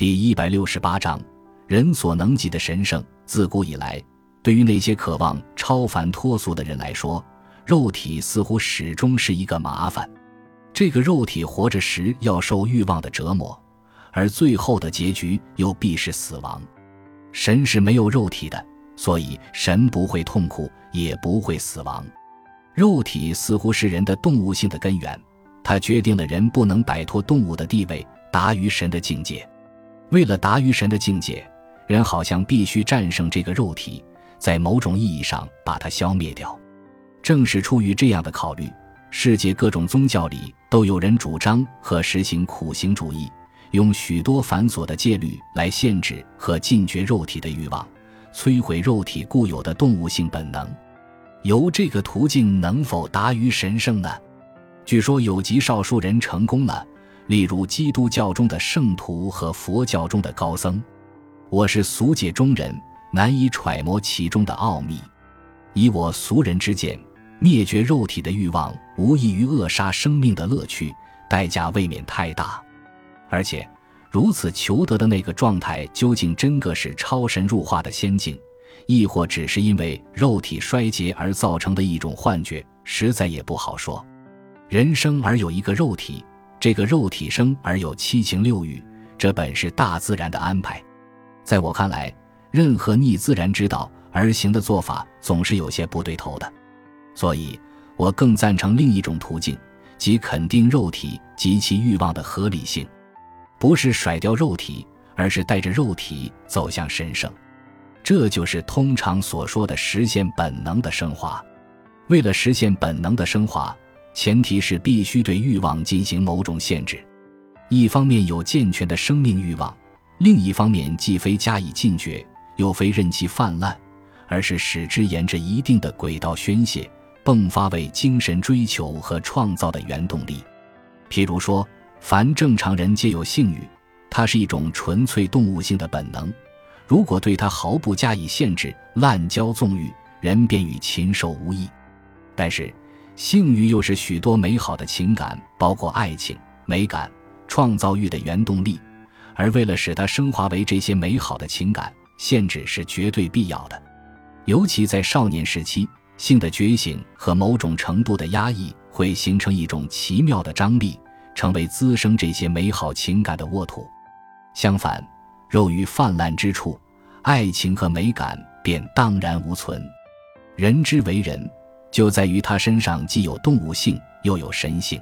第一百六十八章，人所能及的神圣。自古以来，对于那些渴望超凡脱俗的人来说，肉体似乎始终是一个麻烦。这个肉体活着时要受欲望的折磨，而最后的结局又必是死亡。神是没有肉体的，所以神不会痛苦，也不会死亡。肉体似乎是人的动物性的根源，它决定了人不能摆脱动物的地位，达于神的境界。为了达于神的境界，人好像必须战胜这个肉体，在某种意义上把它消灭掉。正是出于这样的考虑，世界各种宗教里都有人主张和实行苦行主义，用许多繁琐的戒律来限制和禁绝肉体的欲望，摧毁肉体固有的动物性本能。由这个途径能否达于神圣呢？据说有极少数人成功了，例如基督教中的圣徒和佛教中的高僧。我是俗界中人，难以揣摩其中的奥秘。以我俗人之见，灭绝肉体的欲望无异于扼杀生命的乐趣，代价未免太大。而且，如此求得的那个状态，究竟真个是超神入化的仙境？亦或只是因为肉体衰竭而造成的一种幻觉，实在也不好说。人生而有一个肉体，这个肉体生而有七情六欲，这本是大自然的安排。在我看来，任何逆自然之道而行的做法，总是有些不对头的。所以，我更赞成另一种途径，即肯定肉体及其欲望的合理性，不是甩掉肉体，而是带着肉体走向神圣。这就是通常所说的实现本能的升华。为了实现本能的升华，前提是必须对欲望进行某种限制。一方面有健全的生命欲望，另一方面既非加以禁绝，又非任其泛滥，而是使之沿着一定的轨道宣泄、迸发，为精神追求和创造的原动力。譬如说，凡正常人皆有性欲，它是一种纯粹动物性的本能。如果对它毫不加以限制，滥交纵欲，人便与禽兽无异。但是，性欲又是许多美好的情感，包括爱情、美感、创造欲的原动力。而为了使它升华为这些美好的情感，限制是绝对必要的。尤其在少年时期，性的觉醒和某种程度的压抑，会形成一种奇妙的张力，成为滋生这些美好情感的沃土。相反，肉欲泛滥之处，爱情和美感便荡然无存。人之为人，就在于他身上既有动物性，又有神性。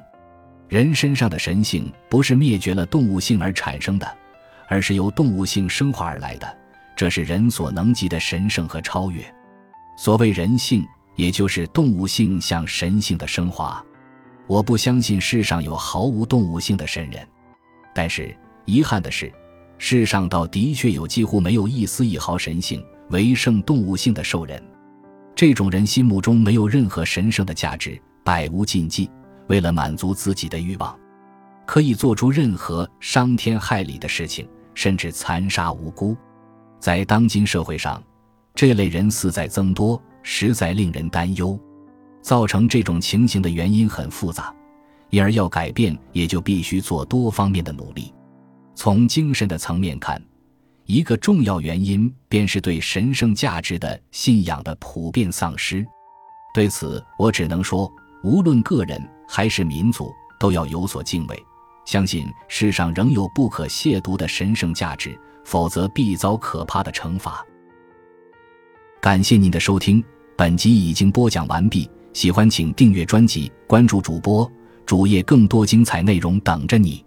人身上的神性不是灭绝了动物性而产生的，而是由动物性升华而来的。这是人所能及的神圣和超越。所谓人性，也就是动物性向神性的升华。我不相信世上有毫无动物性的神人，但是遗憾的是。世上倒的确有几乎没有一丝一毫神性、唯圣动物性的兽人，这种人心目中没有任何神圣的价值，百无禁忌，为了满足自己的欲望，可以做出任何伤天害理的事情，甚至残杀无辜。在当今社会上，这类人似在增多，实在令人担忧。造成这种情形的原因很复杂，因而要改变，也就必须做多方面的努力。从精神的层面看，一个重要原因便是对神圣价值的信仰的普遍丧失。对此，我只能说，无论个人还是民族，都要有所敬畏，相信世上仍有不可亵渎的神圣价值，否则必遭可怕的惩罚。感谢您的收听，本集已经播讲完毕。喜欢请订阅专辑，关注主播主页，更多精彩内容等着你。